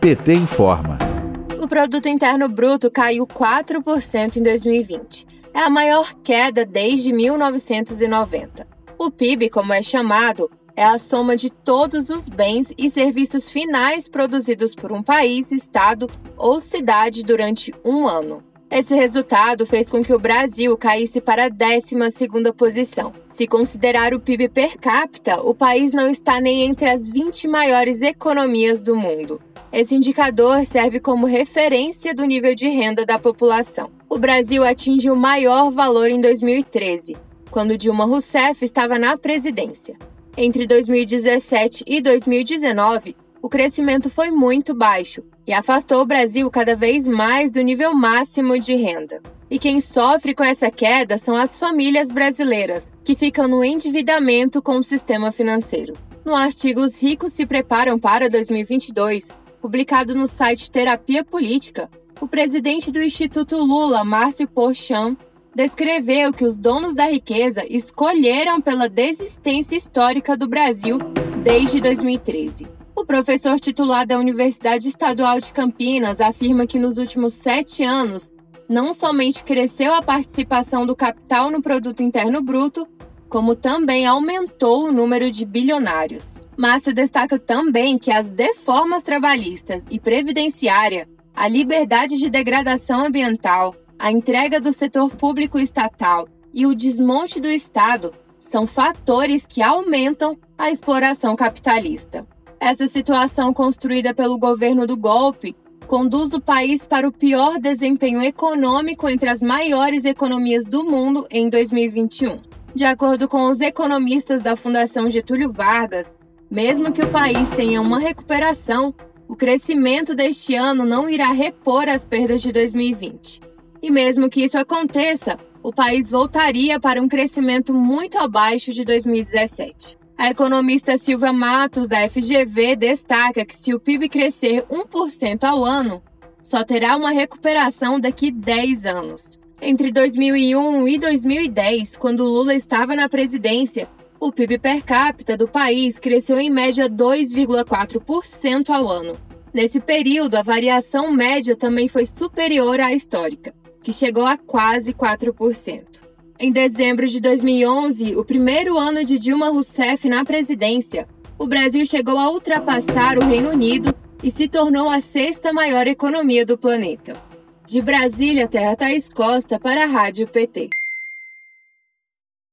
PT informa. O produto interno bruto caiu 4% em 2020. É a maior queda desde 1990. O PIB, como é chamado, é a soma de todos os bens e serviços finais produzidos por um país, estado ou cidade durante um ano. Esse resultado fez com que o Brasil caísse para a 12ª posição. Se considerar o PIB per capita, o país não está nem entre as 20 maiores economias do mundo. Esse indicador serve como referência do nível de renda da população. O Brasil atinge o maior valor em 2013, quando Dilma Rousseff estava na presidência. Entre 2017 e 2019, o crescimento foi muito baixo e afastou o Brasil cada vez mais do nível máximo de renda. E quem sofre com essa queda são as famílias brasileiras, que ficam no endividamento com o sistema financeiro. No artigo Os ricos se preparam para 2022, publicado no site Terapia Política, o presidente do Instituto Lula, Márcio Porchan, descreveu que os donos da riqueza escolheram pela desistência histórica do Brasil desde 2013. O professor titular da Universidade Estadual de Campinas afirma que nos últimos sete anos, não somente cresceu a participação do capital no produto interno bruto, como também aumentou o número de bilionários. Márcio destaca também que as deformas trabalhistas e previdenciária, a liberdade de degradação ambiental, a entrega do setor público estatal e o desmonte do Estado são fatores que aumentam a exploração capitalista. Essa situação construída pelo governo do golpe conduz o país para o pior desempenho econômico entre as maiores economias do mundo em 2021. De acordo com os economistas da Fundação Getúlio Vargas, mesmo que o país tenha uma recuperação, o crescimento deste ano não irá repor as perdas de 2020. E mesmo que isso aconteça, o país voltaria para um crescimento muito abaixo de 2017. A economista Silvia Matos, da FGV, destaca que se o PIB crescer 1% ao ano, só terá uma recuperação daqui 10 anos. Entre 2001 e 2010, quando Lula estava na presidência, o PIB per capita do país cresceu em média 2,4% ao ano. Nesse período, a variação média também foi superior à histórica que chegou a quase 4%. Em dezembro de 2011, o primeiro ano de Dilma Rousseff na presidência, o Brasil chegou a ultrapassar o Reino Unido e se tornou a sexta maior economia do planeta. De Brasília, Terra Thaís Costa para a Rádio PT.